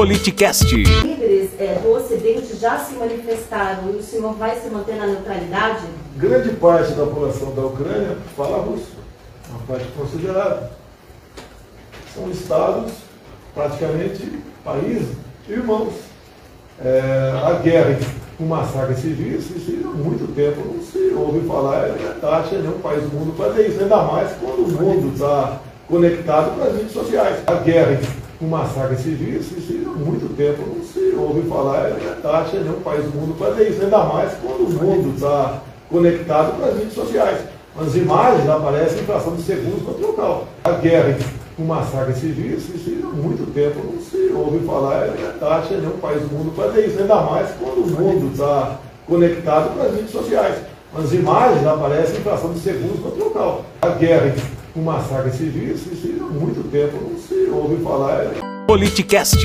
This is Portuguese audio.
Politicast. Líderes é, do Ocidente já se manifestaram e o senhor vai se manter na neutralidade? Grande parte da população da Ucrânia fala russo, uma parte considerável. São estados, praticamente países irmãos. É, a guerra com massacre civis, isso há muito tempo não se ouve falar, é verdade, nenhum país do mundo fazer isso, ainda mais quando o mundo está conectado com as redes sociais. A guerra com massacre civis, isso há muito tempo não se ouve falar, é verdade, nenhum país do mundo fazer isso, ainda mais quando o mundo está conectado com as redes sociais. As imagens aparecem em fração de segundos no local. A guerra com massacre civis, isso há muito tempo não se ouve falar, é verdade, nenhum país do mundo fazer isso, ainda mais quando o mundo está conectado com as redes sociais. As imagens aparecem em fração de segundos no local. A guerra com massacre civis, isso há muito tempo não se ouve falar. Politicast.